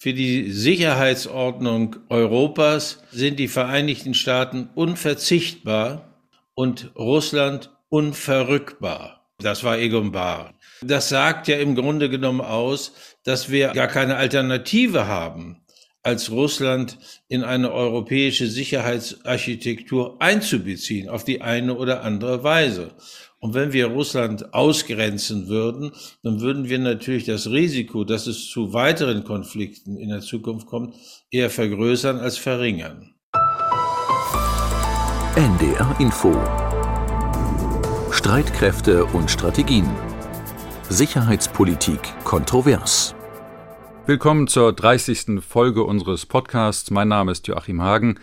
Für die Sicherheitsordnung Europas sind die Vereinigten Staaten unverzichtbar und Russland unverrückbar. Das war Egon Bahr. Das sagt ja im Grunde genommen aus, dass wir gar keine Alternative haben, als Russland in eine europäische Sicherheitsarchitektur einzubeziehen, auf die eine oder andere Weise. Und wenn wir Russland ausgrenzen würden, dann würden wir natürlich das Risiko, dass es zu weiteren Konflikten in der Zukunft kommt, eher vergrößern als verringern. NDR Info Streitkräfte und Strategien Sicherheitspolitik kontrovers Willkommen zur 30. Folge unseres Podcasts. Mein Name ist Joachim Hagen.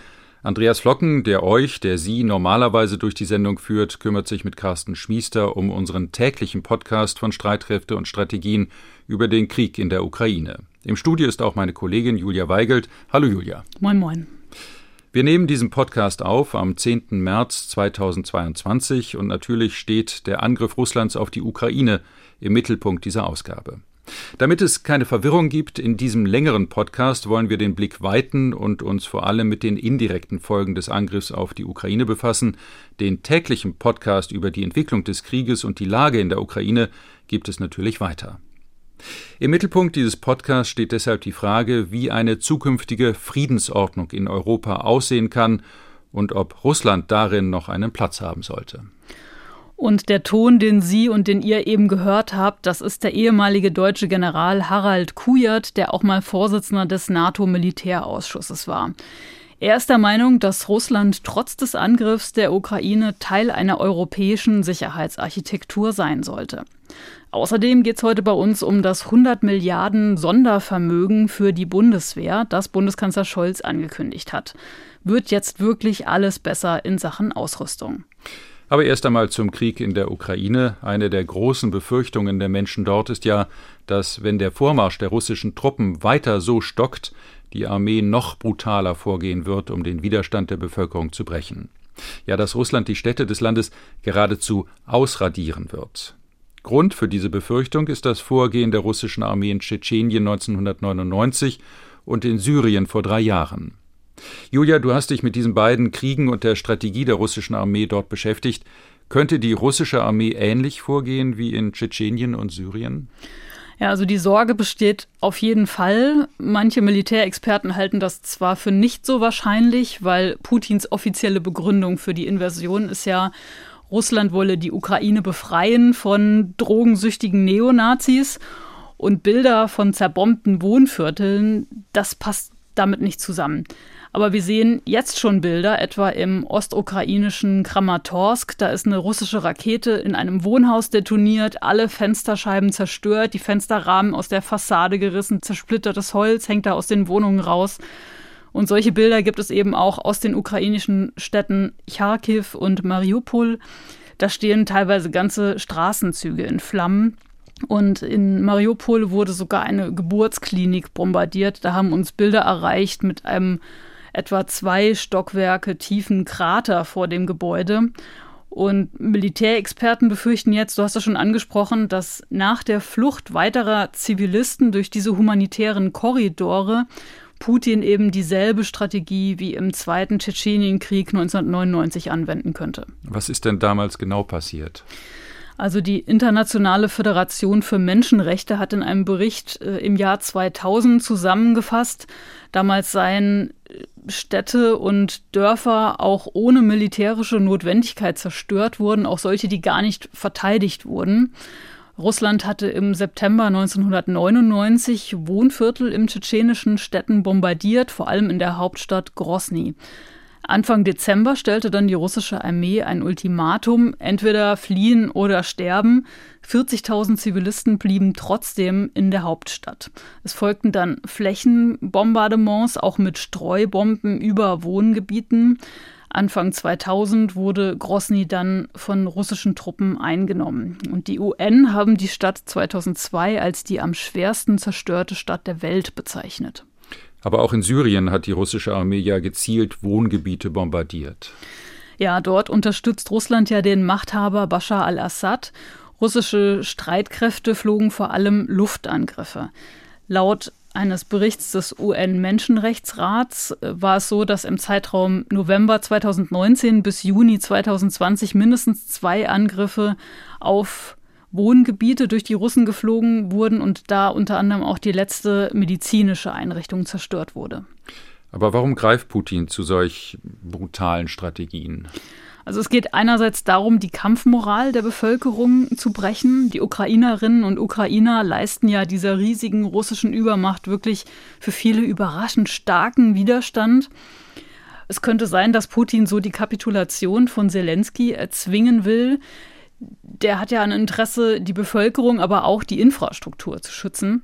Andreas Flocken, der euch, der Sie normalerweise durch die Sendung führt, kümmert sich mit Carsten Schmiester um unseren täglichen Podcast von Streitkräfte und Strategien über den Krieg in der Ukraine. Im Studio ist auch meine Kollegin Julia Weigelt. Hallo Julia. Moin, moin. Wir nehmen diesen Podcast auf am 10. März 2022 und natürlich steht der Angriff Russlands auf die Ukraine im Mittelpunkt dieser Ausgabe. Damit es keine Verwirrung gibt, in diesem längeren Podcast wollen wir den Blick weiten und uns vor allem mit den indirekten Folgen des Angriffs auf die Ukraine befassen. Den täglichen Podcast über die Entwicklung des Krieges und die Lage in der Ukraine gibt es natürlich weiter. Im Mittelpunkt dieses Podcasts steht deshalb die Frage, wie eine zukünftige Friedensordnung in Europa aussehen kann und ob Russland darin noch einen Platz haben sollte. Und der Ton, den Sie und den ihr eben gehört habt, das ist der ehemalige deutsche General Harald Kujat, der auch mal Vorsitzender des NATO-Militärausschusses war. Er ist der Meinung, dass Russland trotz des Angriffs der Ukraine Teil einer europäischen Sicherheitsarchitektur sein sollte. Außerdem geht es heute bei uns um das 100 Milliarden Sondervermögen für die Bundeswehr, das Bundeskanzler Scholz angekündigt hat. Wird jetzt wirklich alles besser in Sachen Ausrüstung? Aber erst einmal zum Krieg in der Ukraine. Eine der großen Befürchtungen der Menschen dort ist ja, dass wenn der Vormarsch der russischen Truppen weiter so stockt, die Armee noch brutaler vorgehen wird, um den Widerstand der Bevölkerung zu brechen. Ja, dass Russland die Städte des Landes geradezu ausradieren wird. Grund für diese Befürchtung ist das Vorgehen der russischen Armee in Tschetschenien 1999 und in Syrien vor drei Jahren. Julia, du hast dich mit diesen beiden Kriegen und der Strategie der russischen Armee dort beschäftigt. Könnte die russische Armee ähnlich vorgehen wie in Tschetschenien und Syrien? Ja, also die Sorge besteht auf jeden Fall. Manche Militärexperten halten das zwar für nicht so wahrscheinlich, weil Putins offizielle Begründung für die Invasion ist ja, Russland wolle die Ukraine befreien von drogensüchtigen Neonazis und Bilder von zerbombten Wohnvierteln, das passt damit nicht zusammen. Aber wir sehen jetzt schon Bilder, etwa im ostukrainischen Kramatorsk. Da ist eine russische Rakete in einem Wohnhaus detoniert, alle Fensterscheiben zerstört, die Fensterrahmen aus der Fassade gerissen, zersplittertes Holz hängt da aus den Wohnungen raus. Und solche Bilder gibt es eben auch aus den ukrainischen Städten Charkiw und Mariupol. Da stehen teilweise ganze Straßenzüge in Flammen. Und in Mariupol wurde sogar eine Geburtsklinik bombardiert. Da haben uns Bilder erreicht mit einem etwa zwei Stockwerke tiefen Krater vor dem Gebäude. Und Militärexperten befürchten jetzt, du hast es schon angesprochen, dass nach der Flucht weiterer Zivilisten durch diese humanitären Korridore Putin eben dieselbe Strategie wie im Zweiten Tschetschenienkrieg 1999 anwenden könnte. Was ist denn damals genau passiert? Also die Internationale Föderation für Menschenrechte hat in einem Bericht äh, im Jahr 2000 zusammengefasst, damals seien äh, Städte und Dörfer auch ohne militärische Notwendigkeit zerstört wurden, auch solche, die gar nicht verteidigt wurden. Russland hatte im September 1999 Wohnviertel im tschetschenischen Städten bombardiert, vor allem in der Hauptstadt Grosny. Anfang Dezember stellte dann die russische Armee ein Ultimatum, entweder fliehen oder sterben. 40.000 Zivilisten blieben trotzdem in der Hauptstadt. Es folgten dann Flächenbombardements, auch mit Streubomben über Wohngebieten. Anfang 2000 wurde Grosny dann von russischen Truppen eingenommen. Und die UN haben die Stadt 2002 als die am schwersten zerstörte Stadt der Welt bezeichnet. Aber auch in Syrien hat die russische Armee ja gezielt Wohngebiete bombardiert. Ja, dort unterstützt Russland ja den Machthaber Bashar al-Assad. Russische Streitkräfte flogen vor allem Luftangriffe. Laut eines Berichts des UN-Menschenrechtsrats äh, war es so, dass im Zeitraum November 2019 bis Juni 2020 mindestens zwei Angriffe auf Wohngebiete durch die Russen geflogen wurden und da unter anderem auch die letzte medizinische Einrichtung zerstört wurde. Aber warum greift Putin zu solch brutalen Strategien? Also es geht einerseits darum, die Kampfmoral der Bevölkerung zu brechen. Die Ukrainerinnen und Ukrainer leisten ja dieser riesigen russischen Übermacht wirklich für viele überraschend starken Widerstand. Es könnte sein, dass Putin so die Kapitulation von Zelensky erzwingen will. Der hat ja ein Interesse, die Bevölkerung, aber auch die Infrastruktur zu schützen.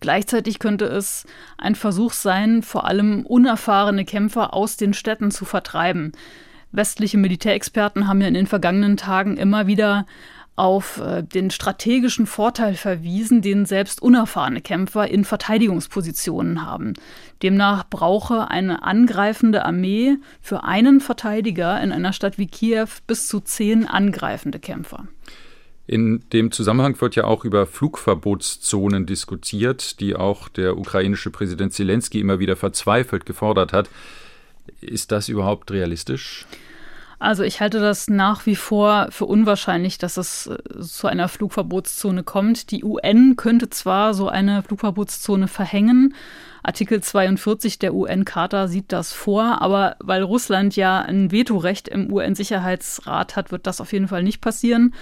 Gleichzeitig könnte es ein Versuch sein, vor allem unerfahrene Kämpfer aus den Städten zu vertreiben. Westliche Militärexperten haben ja in den vergangenen Tagen immer wieder auf äh, den strategischen Vorteil verwiesen, den selbst unerfahrene Kämpfer in Verteidigungspositionen haben. Demnach brauche eine angreifende Armee für einen Verteidiger in einer Stadt wie Kiew bis zu zehn angreifende Kämpfer. In dem Zusammenhang wird ja auch über Flugverbotszonen diskutiert, die auch der ukrainische Präsident Zelensky immer wieder verzweifelt gefordert hat. Ist das überhaupt realistisch? Also ich halte das nach wie vor für unwahrscheinlich, dass es äh, zu einer Flugverbotszone kommt. Die UN könnte zwar so eine Flugverbotszone verhängen, Artikel 42 der UN-Charta sieht das vor, aber weil Russland ja ein Vetorecht im UN-Sicherheitsrat hat, wird das auf jeden Fall nicht passieren.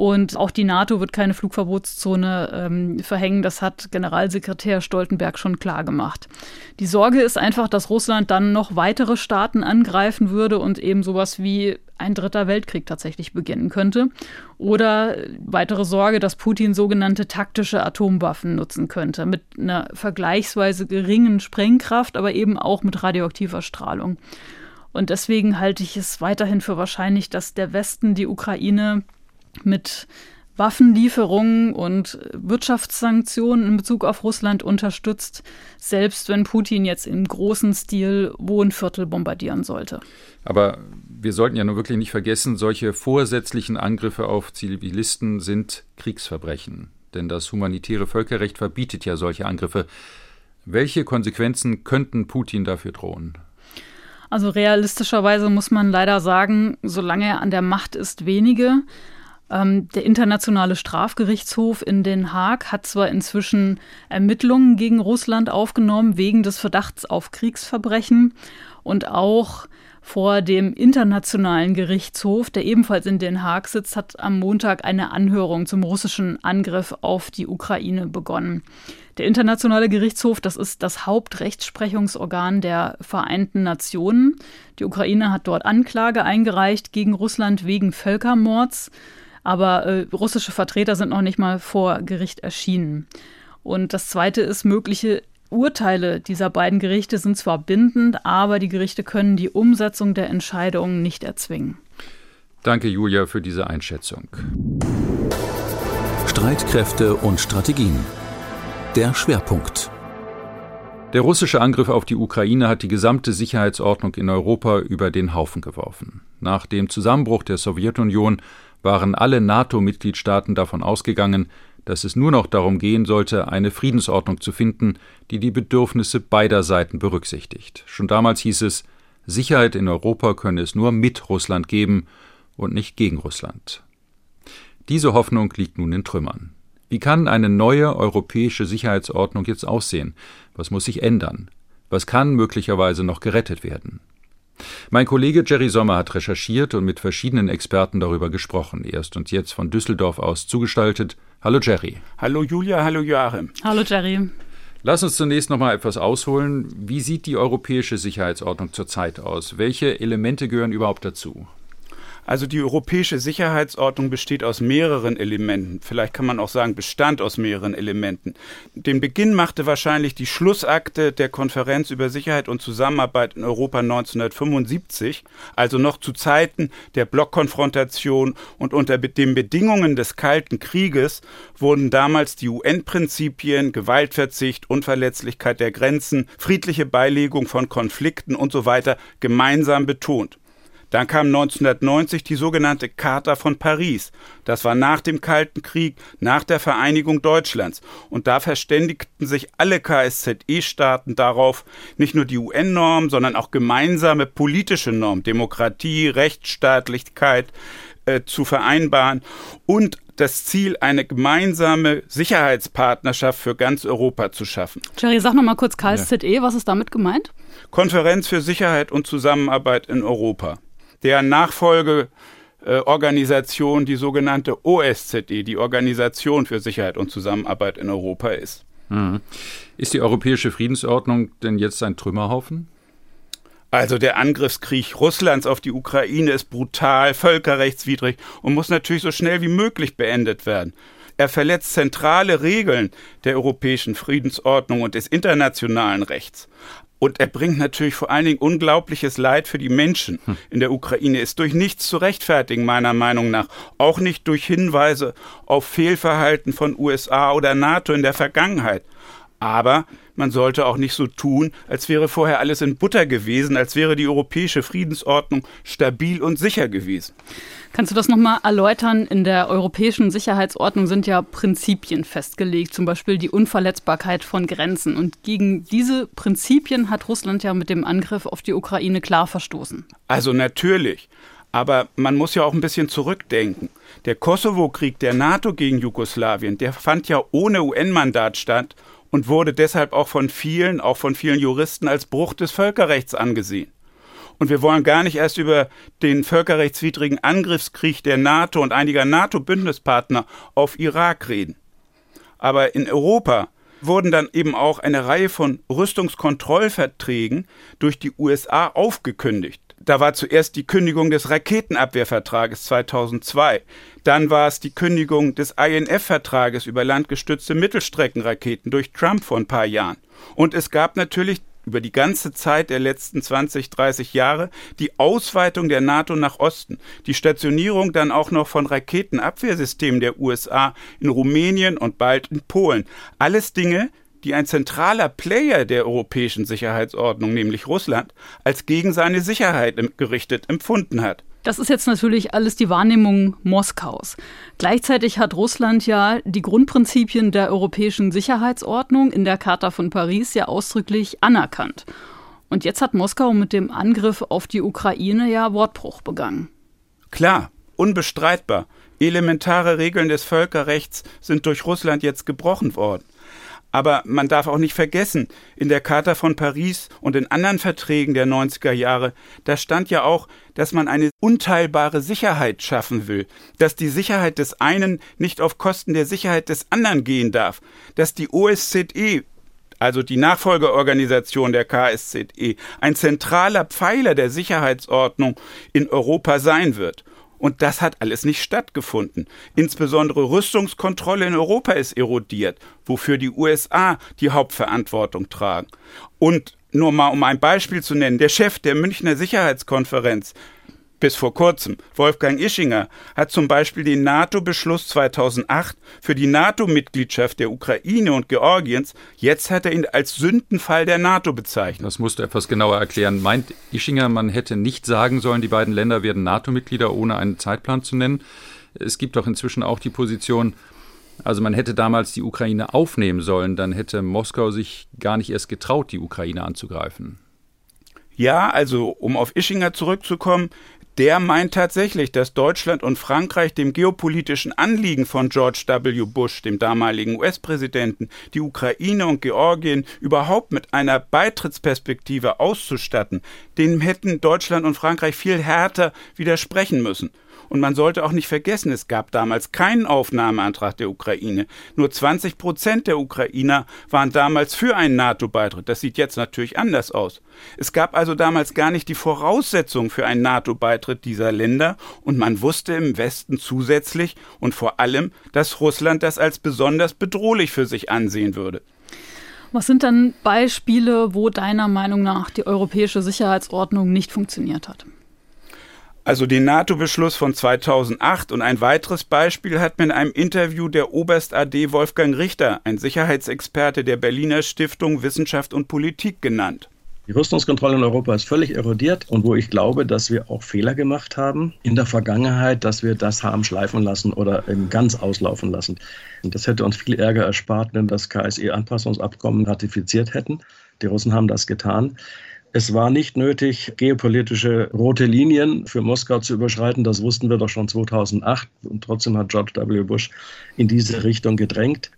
Und auch die NATO wird keine Flugverbotszone ähm, verhängen. Das hat Generalsekretär Stoltenberg schon klar gemacht. Die Sorge ist einfach, dass Russland dann noch weitere Staaten angreifen würde und eben sowas wie ein dritter Weltkrieg tatsächlich beginnen könnte. Oder weitere Sorge, dass Putin sogenannte taktische Atomwaffen nutzen könnte, mit einer vergleichsweise geringen Sprengkraft, aber eben auch mit radioaktiver Strahlung. Und deswegen halte ich es weiterhin für wahrscheinlich, dass der Westen die Ukraine mit Waffenlieferungen und Wirtschaftssanktionen in Bezug auf Russland unterstützt, selbst wenn Putin jetzt im großen Stil Wohnviertel bombardieren sollte. Aber wir sollten ja nur wirklich nicht vergessen, solche vorsätzlichen Angriffe auf Zivilisten sind Kriegsverbrechen. Denn das humanitäre Völkerrecht verbietet ja solche Angriffe. Welche Konsequenzen könnten Putin dafür drohen? Also realistischerweise muss man leider sagen, solange er an der Macht ist, wenige. Ähm, der Internationale Strafgerichtshof in Den Haag hat zwar inzwischen Ermittlungen gegen Russland aufgenommen wegen des Verdachts auf Kriegsverbrechen und auch vor dem Internationalen Gerichtshof, der ebenfalls in Den Haag sitzt, hat am Montag eine Anhörung zum russischen Angriff auf die Ukraine begonnen. Der Internationale Gerichtshof, das ist das Hauptrechtsprechungsorgan der Vereinten Nationen. Die Ukraine hat dort Anklage eingereicht gegen Russland wegen Völkermords aber äh, russische Vertreter sind noch nicht mal vor Gericht erschienen. Und das Zweite ist, mögliche Urteile dieser beiden Gerichte sind zwar bindend, aber die Gerichte können die Umsetzung der Entscheidungen nicht erzwingen. Danke, Julia, für diese Einschätzung. Streitkräfte und Strategien. Der Schwerpunkt. Der russische Angriff auf die Ukraine hat die gesamte Sicherheitsordnung in Europa über den Haufen geworfen. Nach dem Zusammenbruch der Sowjetunion waren alle NATO-Mitgliedstaaten davon ausgegangen, dass es nur noch darum gehen sollte, eine Friedensordnung zu finden, die die Bedürfnisse beider Seiten berücksichtigt. Schon damals hieß es, Sicherheit in Europa könne es nur mit Russland geben und nicht gegen Russland. Diese Hoffnung liegt nun in Trümmern. Wie kann eine neue europäische Sicherheitsordnung jetzt aussehen? Was muss sich ändern? Was kann möglicherweise noch gerettet werden? Mein Kollege Jerry Sommer hat recherchiert und mit verschiedenen Experten darüber gesprochen. Erst und jetzt von Düsseldorf aus zugestaltet. Hallo Jerry. Hallo Julia, hallo Joachim. Hallo Jerry. Lass uns zunächst noch mal etwas ausholen. Wie sieht die europäische Sicherheitsordnung zurzeit aus? Welche Elemente gehören überhaupt dazu? Also die europäische Sicherheitsordnung besteht aus mehreren Elementen. Vielleicht kann man auch sagen, bestand aus mehreren Elementen. Den Beginn machte wahrscheinlich die Schlussakte der Konferenz über Sicherheit und Zusammenarbeit in Europa 1975, also noch zu Zeiten der Blockkonfrontation und unter den Bedingungen des Kalten Krieges wurden damals die UN-Prinzipien, Gewaltverzicht, Unverletzlichkeit der Grenzen, friedliche Beilegung von Konflikten und so weiter gemeinsam betont. Dann kam 1990 die sogenannte Charta von Paris. Das war nach dem Kalten Krieg, nach der Vereinigung Deutschlands. Und da verständigten sich alle KSZE-Staaten darauf, nicht nur die UN-Normen, sondern auch gemeinsame politische Normen, Demokratie, Rechtsstaatlichkeit äh, zu vereinbaren und das Ziel, eine gemeinsame Sicherheitspartnerschaft für ganz Europa zu schaffen. Jerry, sag noch mal kurz KSZE, ja. was ist damit gemeint? Konferenz für Sicherheit und Zusammenarbeit in Europa deren Nachfolgeorganisation die sogenannte OSZE, die Organisation für Sicherheit und Zusammenarbeit in Europa ist. Mhm. Ist die europäische Friedensordnung denn jetzt ein Trümmerhaufen? Also der Angriffskrieg Russlands auf die Ukraine ist brutal, völkerrechtswidrig und muss natürlich so schnell wie möglich beendet werden. Er verletzt zentrale Regeln der europäischen Friedensordnung und des internationalen Rechts. Und er bringt natürlich vor allen Dingen unglaubliches Leid für die Menschen hm. in der Ukraine. Ist durch nichts zu rechtfertigen, meiner Meinung nach. Auch nicht durch Hinweise auf Fehlverhalten von USA oder NATO in der Vergangenheit. Aber man sollte auch nicht so tun, als wäre vorher alles in Butter gewesen, als wäre die europäische Friedensordnung stabil und sicher gewesen. Kannst du das nochmal erläutern? In der europäischen Sicherheitsordnung sind ja Prinzipien festgelegt, zum Beispiel die Unverletzbarkeit von Grenzen. Und gegen diese Prinzipien hat Russland ja mit dem Angriff auf die Ukraine klar verstoßen. Also natürlich. Aber man muss ja auch ein bisschen zurückdenken. Der Kosovo-Krieg der NATO gegen Jugoslawien, der fand ja ohne UN-Mandat statt und wurde deshalb auch von vielen, auch von vielen Juristen als Bruch des Völkerrechts angesehen. Und wir wollen gar nicht erst über den völkerrechtswidrigen Angriffskrieg der NATO und einiger NATO-Bündnispartner auf Irak reden. Aber in Europa wurden dann eben auch eine Reihe von Rüstungskontrollverträgen durch die USA aufgekündigt. Da war zuerst die Kündigung des Raketenabwehrvertrages 2002. Dann war es die Kündigung des INF-Vertrages über landgestützte Mittelstreckenraketen durch Trump vor ein paar Jahren. Und es gab natürlich über die ganze Zeit der letzten 20, 30 Jahre die Ausweitung der NATO nach Osten, die Stationierung dann auch noch von Raketenabwehrsystemen der USA in Rumänien und bald in Polen. Alles Dinge, die ein zentraler Player der europäischen Sicherheitsordnung, nämlich Russland, als gegen seine Sicherheit gerichtet empfunden hat. Das ist jetzt natürlich alles die Wahrnehmung Moskaus. Gleichzeitig hat Russland ja die Grundprinzipien der europäischen Sicherheitsordnung in der Charta von Paris ja ausdrücklich anerkannt. Und jetzt hat Moskau mit dem Angriff auf die Ukraine ja Wortbruch begangen. Klar, unbestreitbar. Elementare Regeln des Völkerrechts sind durch Russland jetzt gebrochen worden. Aber man darf auch nicht vergessen, in der Charta von Paris und in anderen Verträgen der 90er Jahre, da stand ja auch, dass man eine unteilbare Sicherheit schaffen will, dass die Sicherheit des einen nicht auf Kosten der Sicherheit des anderen gehen darf, dass die OSZE also die Nachfolgeorganisation der KSZE, ein zentraler Pfeiler der Sicherheitsordnung in Europa sein wird. Und das hat alles nicht stattgefunden. Insbesondere Rüstungskontrolle in Europa ist erodiert, wofür die USA die Hauptverantwortung tragen. Und nur mal um ein Beispiel zu nennen, der Chef der Münchner Sicherheitskonferenz, bis vor kurzem. Wolfgang Ischinger hat zum Beispiel den NATO-Beschluss 2008 für die NATO-Mitgliedschaft der Ukraine und Georgiens, jetzt hat er ihn als Sündenfall der NATO bezeichnet. Das musst du etwas genauer erklären. Meint Ischinger, man hätte nicht sagen sollen, die beiden Länder werden NATO-Mitglieder, ohne einen Zeitplan zu nennen? Es gibt doch inzwischen auch die Position, also man hätte damals die Ukraine aufnehmen sollen, dann hätte Moskau sich gar nicht erst getraut, die Ukraine anzugreifen. Ja, also um auf Ischinger zurückzukommen, der meint tatsächlich, dass Deutschland und Frankreich dem geopolitischen Anliegen von George W. Bush, dem damaligen US-Präsidenten, die Ukraine und Georgien überhaupt mit einer Beitrittsperspektive auszustatten, dem hätten Deutschland und Frankreich viel härter widersprechen müssen. Und man sollte auch nicht vergessen, es gab damals keinen Aufnahmeantrag der Ukraine. Nur 20 Prozent der Ukrainer waren damals für einen NATO-Beitritt. Das sieht jetzt natürlich anders aus. Es gab also damals gar nicht die Voraussetzungen für einen NATO-Beitritt dieser Länder und man wusste im Westen zusätzlich und vor allem, dass Russland das als besonders bedrohlich für sich ansehen würde. Was sind dann Beispiele, wo deiner Meinung nach die europäische Sicherheitsordnung nicht funktioniert hat? Also den NATO-Beschluss von 2008 und ein weiteres Beispiel hat mir in einem Interview der Oberst AD Wolfgang Richter, ein Sicherheitsexperte der Berliner Stiftung Wissenschaft und Politik, genannt. Die Rüstungskontrolle in Europa ist völlig erodiert und wo ich glaube, dass wir auch Fehler gemacht haben in der Vergangenheit, dass wir das haben schleifen lassen oder ganz auslaufen lassen. Und das hätte uns viel Ärger erspart, wenn wir das KSE-Anpassungsabkommen ratifiziert hätten. Die Russen haben das getan. Es war nicht nötig, geopolitische rote Linien für Moskau zu überschreiten. Das wussten wir doch schon 2008. Und trotzdem hat George W. Bush in diese Richtung gedrängt.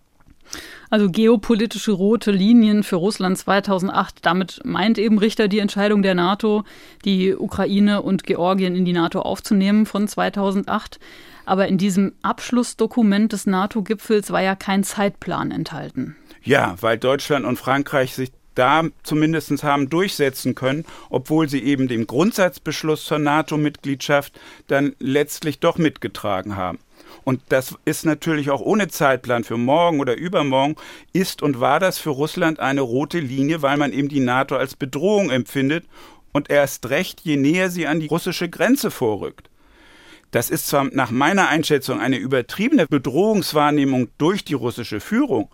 Also geopolitische rote Linien für Russland 2008. Damit meint eben Richter die Entscheidung der NATO, die Ukraine und Georgien in die NATO aufzunehmen von 2008. Aber in diesem Abschlussdokument des NATO-Gipfels war ja kein Zeitplan enthalten. Ja, weil Deutschland und Frankreich sich da zumindest haben durchsetzen können, obwohl sie eben den Grundsatzbeschluss zur NATO-Mitgliedschaft dann letztlich doch mitgetragen haben. Und das ist natürlich auch ohne Zeitplan für morgen oder übermorgen, ist und war das für Russland eine rote Linie, weil man eben die NATO als Bedrohung empfindet und erst recht, je näher sie an die russische Grenze vorrückt. Das ist zwar nach meiner Einschätzung eine übertriebene Bedrohungswahrnehmung durch die russische Führung,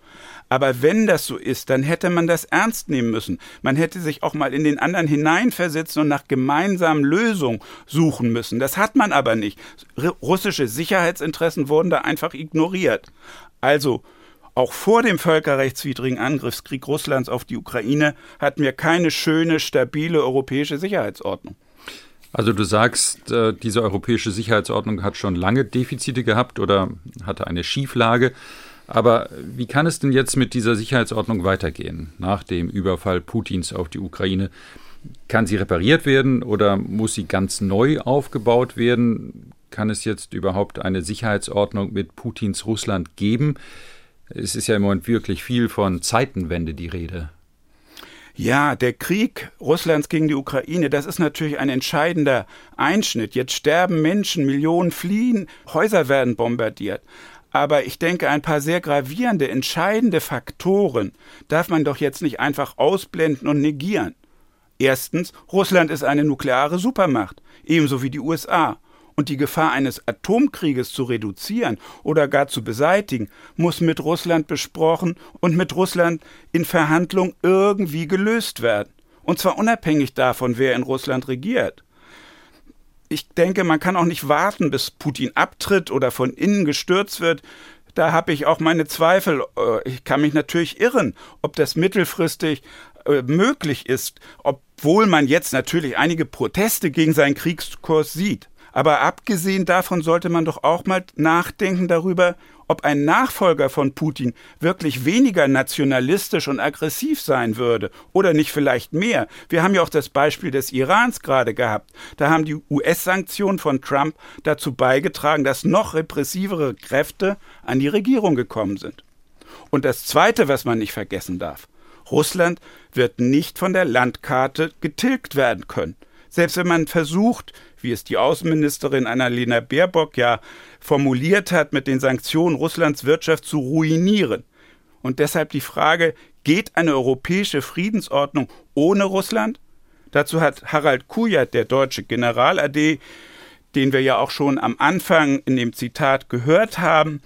aber wenn das so ist, dann hätte man das ernst nehmen müssen. Man hätte sich auch mal in den anderen hineinversetzen und nach gemeinsamen Lösungen suchen müssen. Das hat man aber nicht. Russische Sicherheitsinteressen wurden da einfach ignoriert. Also, auch vor dem völkerrechtswidrigen Angriffskrieg Russlands auf die Ukraine hatten wir keine schöne, stabile europäische Sicherheitsordnung. Also du sagst, äh, diese europäische Sicherheitsordnung hat schon lange Defizite gehabt oder hatte eine Schieflage. Aber wie kann es denn jetzt mit dieser Sicherheitsordnung weitergehen nach dem Überfall Putins auf die Ukraine? Kann sie repariert werden oder muss sie ganz neu aufgebaut werden? Kann es jetzt überhaupt eine Sicherheitsordnung mit Putins Russland geben? Es ist ja im Moment wirklich viel von Zeitenwende die Rede. Ja, der Krieg Russlands gegen die Ukraine, das ist natürlich ein entscheidender Einschnitt. Jetzt sterben Menschen, Millionen fliehen, Häuser werden bombardiert. Aber ich denke, ein paar sehr gravierende, entscheidende Faktoren darf man doch jetzt nicht einfach ausblenden und negieren. Erstens, Russland ist eine nukleare Supermacht, ebenso wie die USA. Und die Gefahr eines Atomkrieges zu reduzieren oder gar zu beseitigen, muss mit Russland besprochen und mit Russland in Verhandlung irgendwie gelöst werden. Und zwar unabhängig davon, wer in Russland regiert ich denke, man kann auch nicht warten, bis Putin abtritt oder von innen gestürzt wird. Da habe ich auch meine Zweifel. Äh, ich kann mich natürlich irren, ob das mittelfristig äh, möglich ist, obwohl man jetzt natürlich einige Proteste gegen seinen Kriegskurs sieht. Aber abgesehen davon sollte man doch auch mal nachdenken darüber, ob ein Nachfolger von Putin wirklich weniger nationalistisch und aggressiv sein würde oder nicht vielleicht mehr. Wir haben ja auch das Beispiel des Irans gerade gehabt. Da haben die US-Sanktionen von Trump dazu beigetragen, dass noch repressivere Kräfte an die Regierung gekommen sind. Und das Zweite, was man nicht vergessen darf, Russland wird nicht von der Landkarte getilgt werden können. Selbst wenn man versucht, wie es die Außenministerin Annalena Baerbock ja formuliert hat, mit den Sanktionen Russlands Wirtschaft zu ruinieren. Und deshalb die Frage, geht eine europäische Friedensordnung ohne Russland? Dazu hat Harald Kujat, der deutsche General-AD, den wir ja auch schon am Anfang in dem Zitat gehört haben,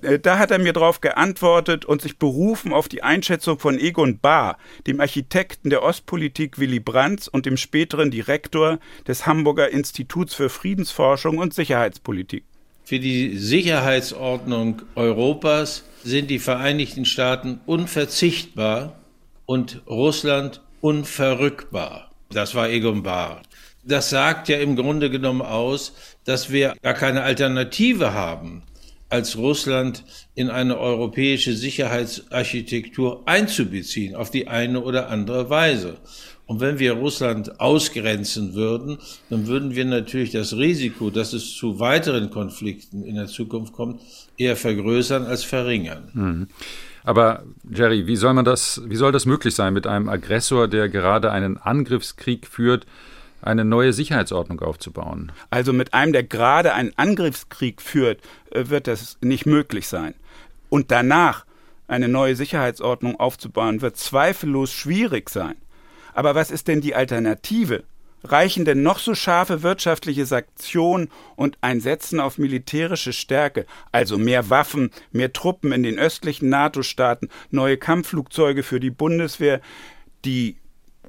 da hat er mir darauf geantwortet und sich berufen auf die Einschätzung von Egon Bahr, dem Architekten der Ostpolitik Willy Brandt und dem späteren Direktor des Hamburger Instituts für Friedensforschung und Sicherheitspolitik. Für die Sicherheitsordnung Europas sind die Vereinigten Staaten unverzichtbar und Russland unverrückbar. Das war Egon Bahr. Das sagt ja im Grunde genommen aus, dass wir gar keine Alternative haben als Russland in eine europäische Sicherheitsarchitektur einzubeziehen, auf die eine oder andere Weise. Und wenn wir Russland ausgrenzen würden, dann würden wir natürlich das Risiko, dass es zu weiteren Konflikten in der Zukunft kommt, eher vergrößern als verringern. Mhm. Aber Jerry, wie soll man das, wie soll das möglich sein mit einem Aggressor, der gerade einen Angriffskrieg führt, eine neue Sicherheitsordnung aufzubauen. Also mit einem, der gerade einen Angriffskrieg führt, äh, wird das nicht möglich sein. Und danach eine neue Sicherheitsordnung aufzubauen, wird zweifellos schwierig sein. Aber was ist denn die Alternative? Reichen denn noch so scharfe wirtschaftliche Sanktionen und ein Setzen auf militärische Stärke, also mehr Waffen, mehr Truppen in den östlichen NATO-Staaten, neue Kampfflugzeuge für die Bundeswehr, die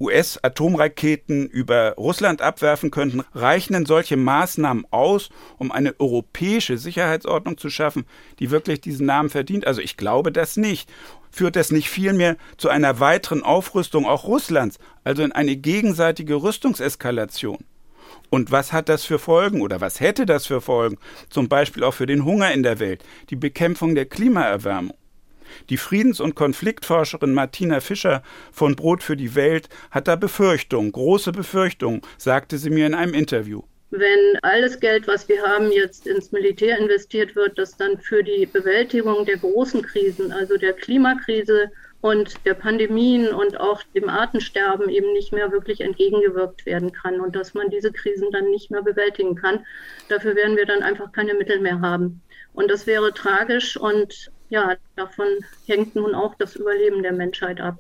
US-Atomraketen über Russland abwerfen könnten, reichen denn solche Maßnahmen aus, um eine europäische Sicherheitsordnung zu schaffen, die wirklich diesen Namen verdient? Also ich glaube das nicht. Führt das nicht vielmehr zu einer weiteren Aufrüstung auch Russlands, also in eine gegenseitige Rüstungseskalation? Und was hat das für Folgen oder was hätte das für Folgen? Zum Beispiel auch für den Hunger in der Welt, die Bekämpfung der Klimaerwärmung. Die Friedens- und Konfliktforscherin Martina Fischer von Brot für die Welt hat da Befürchtungen, große Befürchtungen, sagte sie mir in einem Interview. Wenn alles Geld, was wir haben, jetzt ins Militär investiert wird, das dann für die Bewältigung der großen Krisen, also der Klimakrise und der Pandemien und auch dem Artensterben eben nicht mehr wirklich entgegengewirkt werden kann und dass man diese Krisen dann nicht mehr bewältigen kann. Dafür werden wir dann einfach keine Mittel mehr haben. Und das wäre tragisch und ja, davon hängt nun auch das Überleben der Menschheit ab.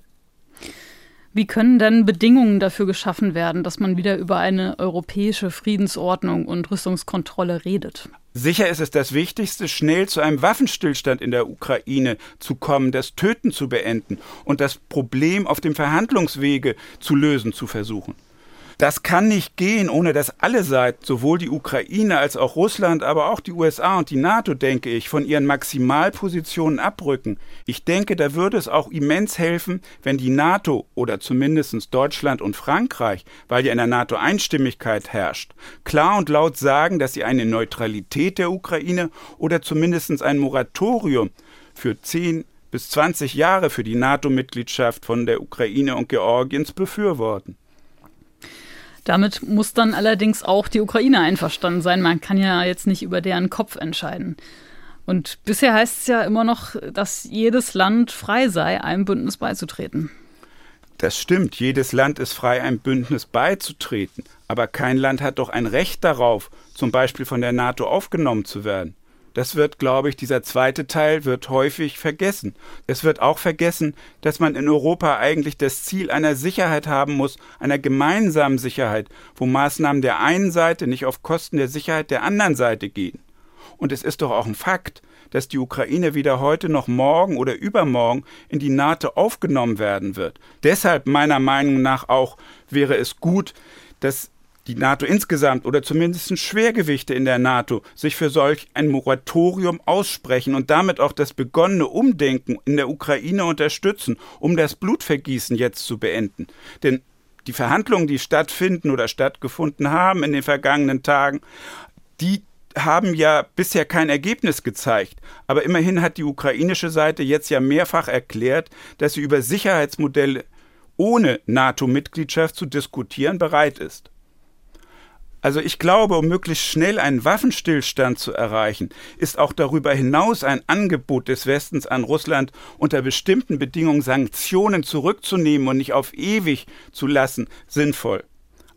Wie können denn Bedingungen dafür geschaffen werden, dass man wieder über eine europäische Friedensordnung und Rüstungskontrolle redet? Sicher ist es das Wichtigste, schnell zu einem Waffenstillstand in der Ukraine zu kommen, das Töten zu beenden und das Problem auf dem Verhandlungswege zu lösen zu versuchen. Das kann nicht gehen, ohne dass alle Seiten, sowohl die Ukraine als auch Russland, aber auch die USA und die NATO, denke ich, von ihren Maximalpositionen abrücken. Ich denke, da würde es auch immens helfen, wenn die NATO oder zumindest Deutschland und Frankreich, weil ja in der NATO Einstimmigkeit herrscht, klar und laut sagen, dass sie eine Neutralität der Ukraine oder zumindest ein Moratorium für zehn bis 20 Jahre für die NATO-Mitgliedschaft von der Ukraine und Georgiens befürworten. Damit muss dann allerdings auch die Ukraine einverstanden sein. Man kann ja jetzt nicht über deren Kopf entscheiden. Und bisher heißt es ja immer noch, dass jedes Land frei sei, einem Bündnis beizutreten. Das stimmt, jedes Land ist frei, einem Bündnis beizutreten. Aber kein Land hat doch ein Recht darauf, zum Beispiel von der NATO aufgenommen zu werden. Das wird, glaube ich, dieser zweite Teil wird häufig vergessen. Es wird auch vergessen, dass man in Europa eigentlich das Ziel einer Sicherheit haben muss, einer gemeinsamen Sicherheit, wo Maßnahmen der einen Seite nicht auf Kosten der Sicherheit der anderen Seite gehen. Und es ist doch auch ein Fakt, dass die Ukraine weder heute noch morgen oder übermorgen in die NATO aufgenommen werden wird. Deshalb meiner Meinung nach auch wäre es gut, dass die NATO insgesamt oder zumindest Schwergewichte in der NATO sich für solch ein Moratorium aussprechen und damit auch das begonnene Umdenken in der Ukraine unterstützen, um das Blutvergießen jetzt zu beenden. Denn die Verhandlungen, die stattfinden oder stattgefunden haben in den vergangenen Tagen, die haben ja bisher kein Ergebnis gezeigt. Aber immerhin hat die ukrainische Seite jetzt ja mehrfach erklärt, dass sie über Sicherheitsmodelle ohne NATO-Mitgliedschaft zu diskutieren bereit ist. Also ich glaube, um möglichst schnell einen Waffenstillstand zu erreichen, ist auch darüber hinaus ein Angebot des Westens an Russland unter bestimmten Bedingungen Sanktionen zurückzunehmen und nicht auf ewig zu lassen sinnvoll.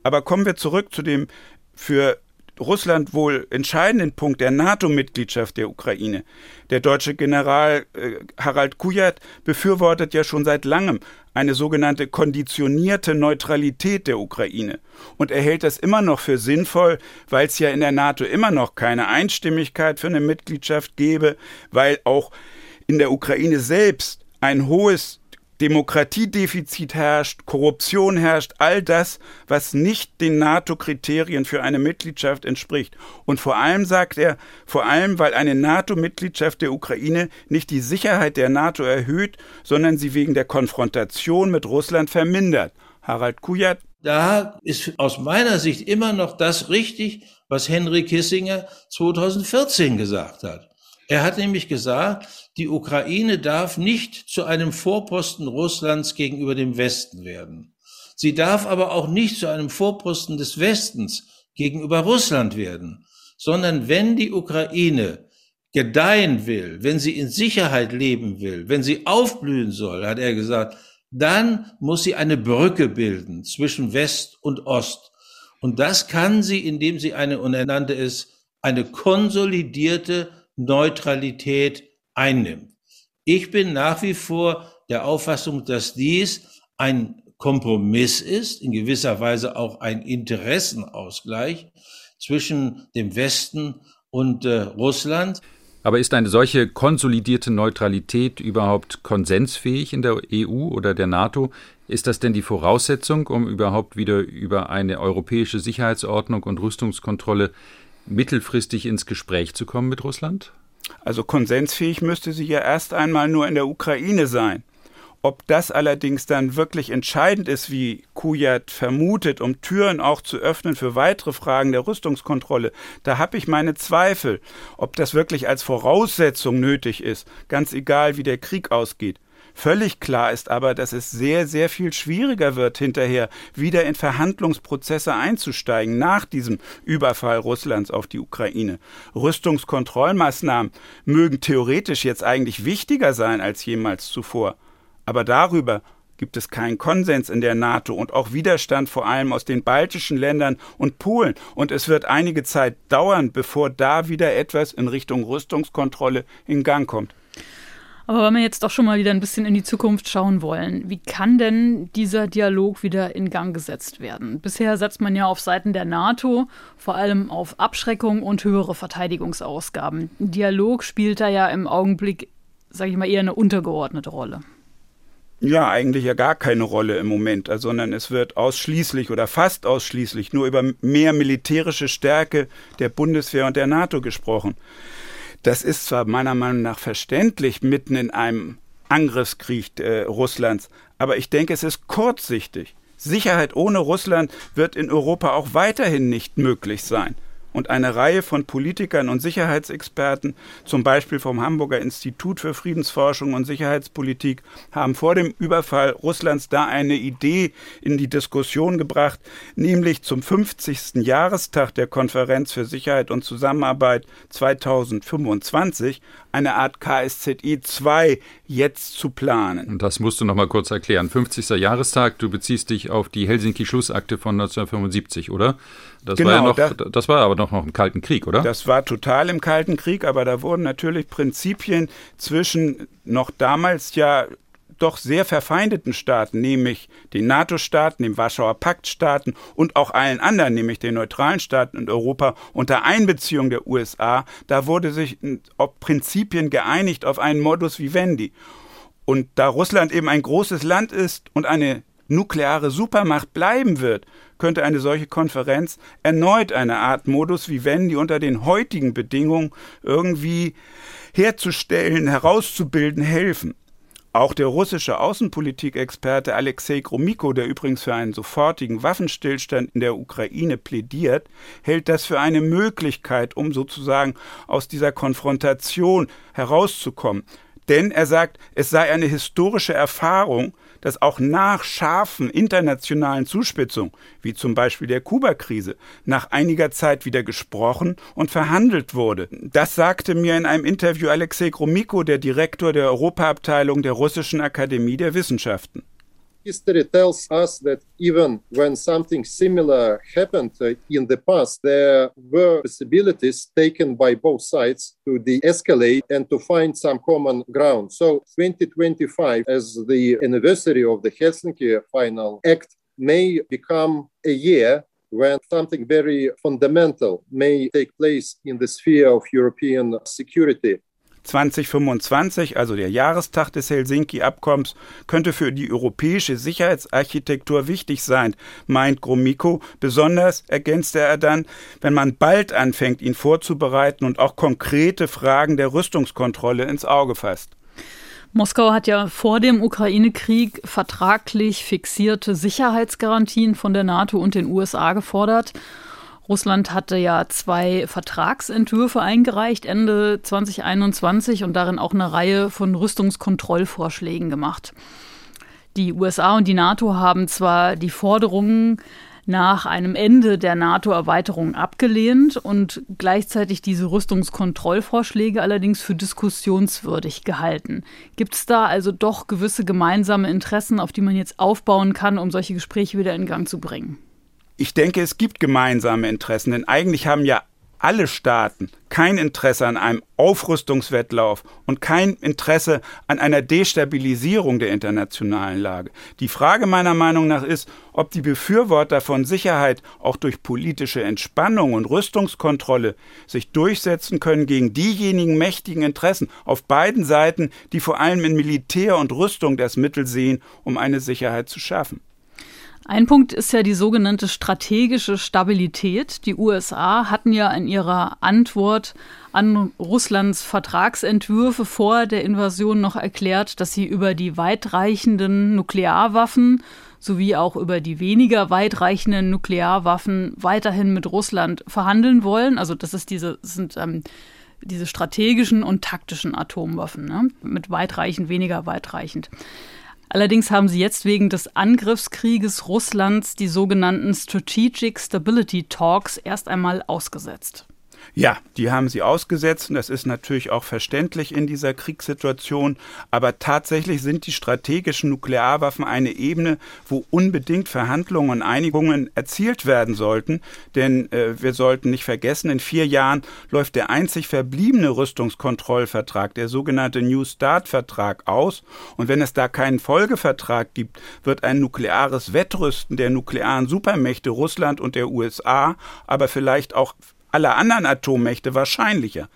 Aber kommen wir zurück zu dem für Russland wohl entscheidenden Punkt der NATO-Mitgliedschaft der Ukraine. Der deutsche General äh, Harald Kujat befürwortet ja schon seit langem eine sogenannte konditionierte Neutralität der Ukraine und er hält das immer noch für sinnvoll, weil es ja in der NATO immer noch keine Einstimmigkeit für eine Mitgliedschaft gäbe, weil auch in der Ukraine selbst ein hohes Demokratiedefizit herrscht, Korruption herrscht, all das, was nicht den NATO-Kriterien für eine Mitgliedschaft entspricht. Und vor allem sagt er, vor allem, weil eine NATO-Mitgliedschaft der Ukraine nicht die Sicherheit der NATO erhöht, sondern sie wegen der Konfrontation mit Russland vermindert. Harald Kujat. Da ist aus meiner Sicht immer noch das richtig, was Henry Kissinger 2014 gesagt hat. Er hat nämlich gesagt, die Ukraine darf nicht zu einem Vorposten Russlands gegenüber dem Westen werden. Sie darf aber auch nicht zu einem Vorposten des Westens gegenüber Russland werden, sondern wenn die Ukraine gedeihen will, wenn sie in Sicherheit leben will, wenn sie aufblühen soll, hat er gesagt, dann muss sie eine Brücke bilden zwischen West und Ost. Und das kann sie, indem sie eine, und er nannte es, eine konsolidierte Neutralität einnimmt. Ich bin nach wie vor der Auffassung, dass dies ein Kompromiss ist, in gewisser Weise auch ein Interessenausgleich zwischen dem Westen und äh, Russland. Aber ist eine solche konsolidierte Neutralität überhaupt konsensfähig in der EU oder der NATO? Ist das denn die Voraussetzung, um überhaupt wieder über eine europäische Sicherheitsordnung und Rüstungskontrolle mittelfristig ins Gespräch zu kommen mit Russland? Also konsensfähig müsste sie ja erst einmal nur in der Ukraine sein. Ob das allerdings dann wirklich entscheidend ist, wie Kujat vermutet, um Türen auch zu öffnen für weitere Fragen der Rüstungskontrolle, da habe ich meine Zweifel, ob das wirklich als Voraussetzung nötig ist, ganz egal wie der Krieg ausgeht. Völlig klar ist aber, dass es sehr, sehr viel schwieriger wird, hinterher wieder in Verhandlungsprozesse einzusteigen nach diesem Überfall Russlands auf die Ukraine. Rüstungskontrollmaßnahmen mögen theoretisch jetzt eigentlich wichtiger sein als jemals zuvor. Aber darüber gibt es keinen Konsens in der NATO und auch Widerstand vor allem aus den baltischen Ländern und Polen. Und es wird einige Zeit dauern, bevor da wieder etwas in Richtung Rüstungskontrolle in Gang kommt. Aber wenn wir jetzt doch schon mal wieder ein bisschen in die Zukunft schauen wollen, wie kann denn dieser Dialog wieder in Gang gesetzt werden? Bisher setzt man ja auf Seiten der NATO vor allem auf Abschreckung und höhere Verteidigungsausgaben. Dialog spielt da ja im Augenblick, sage ich mal, eher eine untergeordnete Rolle. Ja, eigentlich ja gar keine Rolle im Moment, äh, sondern es wird ausschließlich oder fast ausschließlich nur über mehr militärische Stärke der Bundeswehr und der NATO gesprochen. Das ist zwar meiner Meinung nach verständlich mitten in einem Angriffskrieg äh, Russlands, aber ich denke, es ist kurzsichtig. Sicherheit ohne Russland wird in Europa auch weiterhin nicht möglich sein und eine Reihe von Politikern und Sicherheitsexperten, zum Beispiel vom Hamburger Institut für Friedensforschung und Sicherheitspolitik, haben vor dem Überfall Russlands da eine Idee in die Diskussion gebracht, nämlich zum 50. Jahrestag der Konferenz für Sicherheit und Zusammenarbeit 2025 eine Art KSZE 2 jetzt zu planen. Und das musst du noch mal kurz erklären. 50. Jahrestag, du beziehst dich auf die Helsinki-Schlussakte von 1975, oder? Das genau, war ja noch, das, das war aber noch, noch im Kalten Krieg, oder? Das war total im Kalten Krieg, aber da wurden natürlich Prinzipien zwischen noch damals ja doch sehr verfeindeten Staaten, nämlich den NATO-Staaten, den Warschauer Pakt-Staaten und auch allen anderen, nämlich den neutralen Staaten in Europa unter Einbeziehung der USA, da wurde sich auf Prinzipien geeinigt auf einen Modus vivendi. Und da Russland eben ein großes Land ist und eine nukleare Supermacht bleiben wird, könnte eine solche Konferenz erneut eine Art Modus vivendi unter den heutigen Bedingungen irgendwie herzustellen, herauszubilden helfen. Auch der russische Außenpolitikexperte Alexei Gromyko, der übrigens für einen sofortigen Waffenstillstand in der Ukraine plädiert, hält das für eine Möglichkeit, um sozusagen aus dieser Konfrontation herauszukommen. Denn er sagt, es sei eine historische Erfahrung, dass auch nach scharfen internationalen Zuspitzungen, wie zum Beispiel der Kuba-Krise, nach einiger Zeit wieder gesprochen und verhandelt wurde. Das sagte mir in einem Interview Alexei Gromyko, der Direktor der Europaabteilung der Russischen Akademie der Wissenschaften. History tells us that even when something similar happened uh, in the past, there were possibilities taken by both sides to de-escalate and to find some common ground. So 2025, as the anniversary of the Helsinki Final Act, may become a year when something very fundamental may take place in the sphere of European security. 2025, also der Jahrestag des Helsinki-Abkommens, könnte für die europäische Sicherheitsarchitektur wichtig sein, meint Gromyko. Besonders, ergänzte er dann, wenn man bald anfängt, ihn vorzubereiten und auch konkrete Fragen der Rüstungskontrolle ins Auge fasst. Moskau hat ja vor dem Ukraine-Krieg vertraglich fixierte Sicherheitsgarantien von der NATO und den USA gefordert. Russland hatte ja zwei Vertragsentwürfe eingereicht Ende 2021 und darin auch eine Reihe von Rüstungskontrollvorschlägen gemacht. Die USA und die NATO haben zwar die Forderungen nach einem Ende der NATO-Erweiterung abgelehnt und gleichzeitig diese Rüstungskontrollvorschläge allerdings für diskussionswürdig gehalten. Gibt es da also doch gewisse gemeinsame Interessen, auf die man jetzt aufbauen kann, um solche Gespräche wieder in Gang zu bringen? Ich denke, es gibt gemeinsame Interessen, denn eigentlich haben ja alle Staaten kein Interesse an einem Aufrüstungswettlauf und kein Interesse an einer Destabilisierung der internationalen Lage. Die Frage meiner Meinung nach ist, ob die Befürworter von Sicherheit auch durch politische Entspannung und Rüstungskontrolle sich durchsetzen können gegen diejenigen mächtigen Interessen auf beiden Seiten, die vor allem in Militär und Rüstung das Mittel sehen, um eine Sicherheit zu schaffen. Ein Punkt ist ja die sogenannte strategische Stabilität. Die USA hatten ja in ihrer Antwort an Russlands Vertragsentwürfe vor der Invasion noch erklärt, dass sie über die weitreichenden Nuklearwaffen sowie auch über die weniger weitreichenden Nuklearwaffen weiterhin mit Russland verhandeln wollen. Also das ist diese das sind ähm, diese strategischen und taktischen Atomwaffen, ne? mit weitreichend, weniger weitreichend. Allerdings haben sie jetzt wegen des Angriffskrieges Russlands die sogenannten Strategic Stability Talks erst einmal ausgesetzt. Ja, die haben sie ausgesetzt und das ist natürlich auch verständlich in dieser Kriegssituation. Aber tatsächlich sind die strategischen Nuklearwaffen eine Ebene, wo unbedingt Verhandlungen und Einigungen erzielt werden sollten. Denn äh, wir sollten nicht vergessen, in vier Jahren läuft der einzig verbliebene Rüstungskontrollvertrag, der sogenannte New Start-Vertrag, aus. Und wenn es da keinen Folgevertrag gibt, wird ein nukleares Wettrüsten der nuklearen Supermächte Russland und der USA, aber vielleicht auch aller anderen Atommächte wahrscheinlicher.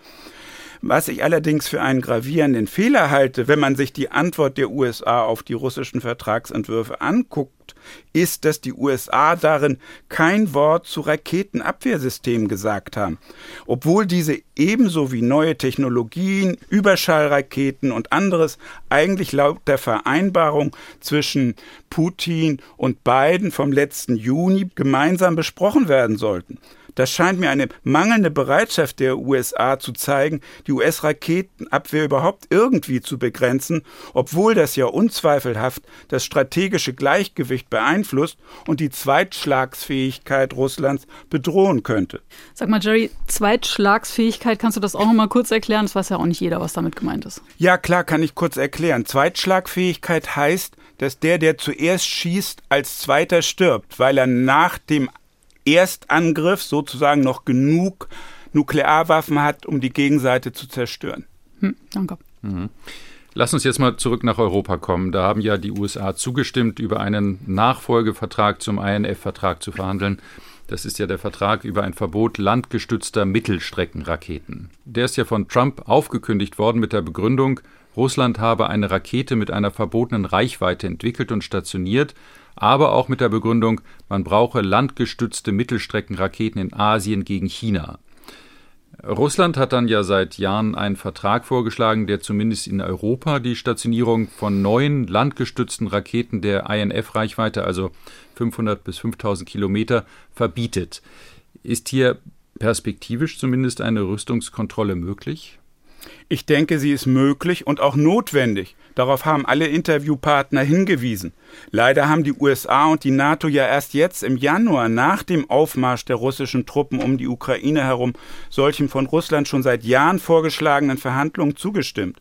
Was ich allerdings für einen gravierenden Fehler halte, wenn man sich die Antwort der USA auf die russischen Vertragsentwürfe anguckt, ist, dass die USA darin kein Wort zu Raketenabwehrsystemen gesagt haben, obwohl diese ebenso wie neue Technologien, Überschallraketen und anderes eigentlich laut der Vereinbarung zwischen Putin und Biden vom letzten Juni gemeinsam besprochen werden sollten. Das scheint mir eine mangelnde Bereitschaft der USA zu zeigen, die US-Raketenabwehr überhaupt irgendwie zu begrenzen, obwohl das ja unzweifelhaft das strategische Gleichgewicht beeinflusst und die Zweitschlagsfähigkeit Russlands bedrohen könnte. Sag mal, Jerry, Zweitschlagsfähigkeit, kannst du das auch noch mal kurz erklären? Das weiß ja auch nicht jeder, was damit gemeint ist. Ja, klar, kann ich kurz erklären. Zweitschlagfähigkeit heißt, dass der, der zuerst schießt, als zweiter stirbt, weil er nach dem Erstangriff sozusagen noch genug Nuklearwaffen hat, um die Gegenseite zu zerstören. Hm, danke. Mhm. Lass uns jetzt mal zurück nach Europa kommen. Da haben ja die USA zugestimmt, über einen Nachfolgevertrag zum INF-Vertrag zu verhandeln. Das ist ja der Vertrag über ein Verbot landgestützter Mittelstreckenraketen. Der ist ja von Trump aufgekündigt worden mit der Begründung, Russland habe eine Rakete mit einer verbotenen Reichweite entwickelt und stationiert, aber auch mit der Begründung, man brauche landgestützte Mittelstreckenraketen in Asien gegen China. Russland hat dann ja seit Jahren einen Vertrag vorgeschlagen, der zumindest in Europa die Stationierung von neuen landgestützten Raketen der INF-Reichweite, also 500 bis 5000 Kilometer, verbietet. Ist hier perspektivisch zumindest eine Rüstungskontrolle möglich? Ich denke, sie ist möglich und auch notwendig. Darauf haben alle Interviewpartner hingewiesen. Leider haben die USA und die NATO ja erst jetzt im Januar nach dem Aufmarsch der russischen Truppen um die Ukraine herum solchen von Russland schon seit Jahren vorgeschlagenen Verhandlungen zugestimmt.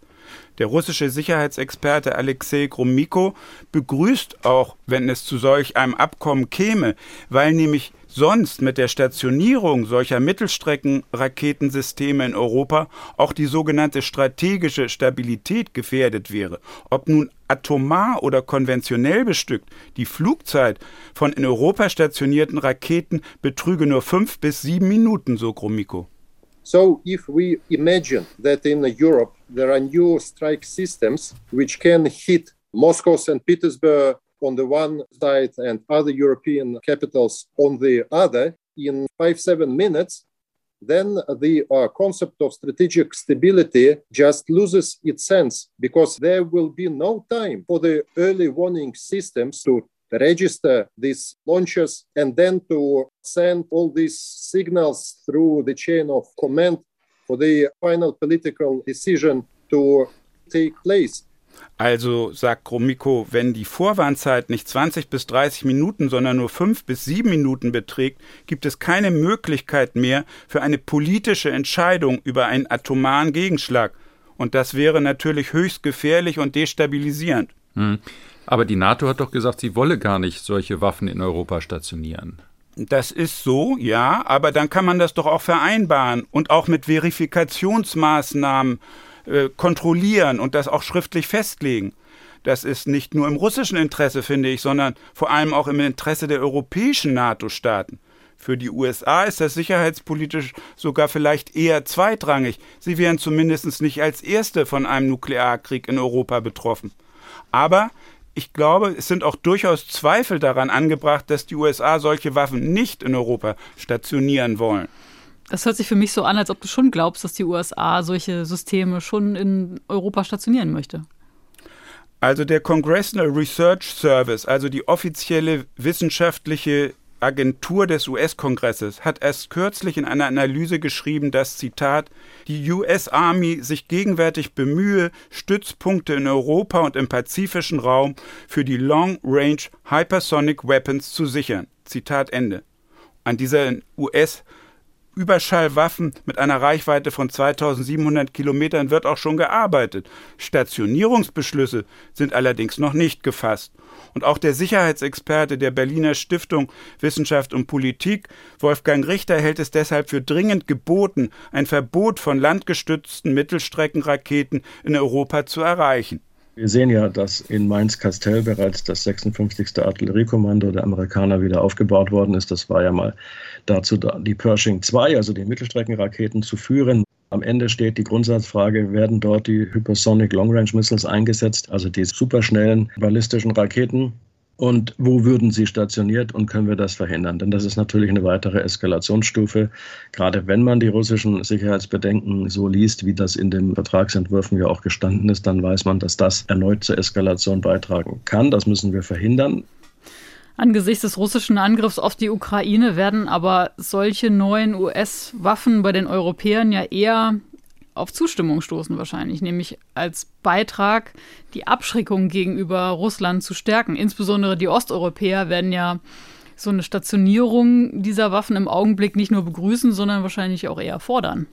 Der russische Sicherheitsexperte Alexei Gromyko begrüßt auch, wenn es zu solch einem Abkommen käme, weil nämlich sonst mit der Stationierung solcher Mittelstreckenraketensysteme in Europa auch die sogenannte strategische Stabilität gefährdet wäre. Ob nun atomar oder konventionell bestückt, die Flugzeit von in Europa stationierten Raketen betrüge nur fünf bis sieben Minuten, so Gromyko. So if we imagine that in Europe there are new strike systems which can hit Moscow, St. Petersburg, on the one side and other European capitals on the other in five, seven minutes, then the uh, concept of strategic stability just loses its sense because there will be no time for the early warning systems to register these launches and then to send all these signals through the chain of command for the final political decision to take place. Also sagt Gromiko, wenn die Vorwarnzeit nicht 20 bis 30 Minuten, sondern nur 5 bis 7 Minuten beträgt, gibt es keine Möglichkeit mehr für eine politische Entscheidung über einen atomaren Gegenschlag. Und das wäre natürlich höchst gefährlich und destabilisierend. Hm. Aber die NATO hat doch gesagt, sie wolle gar nicht solche Waffen in Europa stationieren. Das ist so, ja, aber dann kann man das doch auch vereinbaren und auch mit Verifikationsmaßnahmen äh, kontrollieren und das auch schriftlich festlegen. Das ist nicht nur im russischen Interesse, finde ich, sondern vor allem auch im Interesse der europäischen NATO-Staaten. Für die USA ist das sicherheitspolitisch sogar vielleicht eher zweitrangig. Sie wären zumindest nicht als Erste von einem Nuklearkrieg in Europa betroffen. Aber ich glaube, es sind auch durchaus Zweifel daran angebracht, dass die USA solche Waffen nicht in Europa stationieren wollen. Das hört sich für mich so an, als ob du schon glaubst, dass die USA solche Systeme schon in Europa stationieren möchte. Also der Congressional Research Service, also die offizielle wissenschaftliche Agentur des US-Kongresses hat erst kürzlich in einer Analyse geschrieben, dass Zitat die US Army sich gegenwärtig bemühe, Stützpunkte in Europa und im pazifischen Raum für die Long Range Hypersonic Weapons zu sichern. Zitat Ende. An dieser US Überschallwaffen mit einer Reichweite von 2700 Kilometern wird auch schon gearbeitet. Stationierungsbeschlüsse sind allerdings noch nicht gefasst. Und auch der Sicherheitsexperte der Berliner Stiftung Wissenschaft und Politik, Wolfgang Richter, hält es deshalb für dringend geboten, ein Verbot von landgestützten Mittelstreckenraketen in Europa zu erreichen. Wir sehen ja, dass in Mainz-Kastell bereits das 56. Artilleriekommando der Amerikaner wieder aufgebaut worden ist. Das war ja mal dazu da, die Pershing 2, also die Mittelstreckenraketen, zu führen. Am Ende steht die Grundsatzfrage, werden dort die Hypersonic Long Range Missiles eingesetzt, also die superschnellen ballistischen Raketen? Und wo würden sie stationiert und können wir das verhindern? Denn das ist natürlich eine weitere Eskalationsstufe. Gerade wenn man die russischen Sicherheitsbedenken so liest, wie das in den Vertragsentwürfen ja auch gestanden ist, dann weiß man, dass das erneut zur Eskalation beitragen kann. Das müssen wir verhindern. Angesichts des russischen Angriffs auf die Ukraine werden aber solche neuen US-Waffen bei den Europäern ja eher auf Zustimmung stoßen wahrscheinlich, nämlich als Beitrag, die Abschreckung gegenüber Russland zu stärken. Insbesondere die Osteuropäer werden ja so eine Stationierung dieser Waffen im Augenblick nicht nur begrüßen, sondern wahrscheinlich auch eher fordern.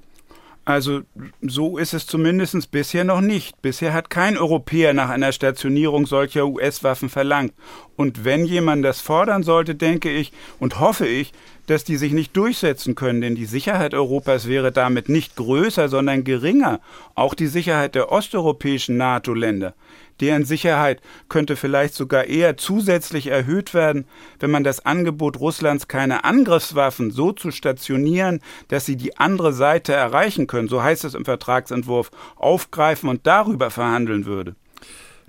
Also so ist es zumindest bisher noch nicht. Bisher hat kein Europäer nach einer Stationierung solcher US-Waffen verlangt. Und wenn jemand das fordern sollte, denke ich und hoffe ich, dass die sich nicht durchsetzen können, denn die Sicherheit Europas wäre damit nicht größer, sondern geringer. Auch die Sicherheit der osteuropäischen NATO-Länder. Deren Sicherheit könnte vielleicht sogar eher zusätzlich erhöht werden, wenn man das Angebot Russlands, keine Angriffswaffen so zu stationieren, dass sie die andere Seite erreichen können, so heißt es im Vertragsentwurf, aufgreifen und darüber verhandeln würde.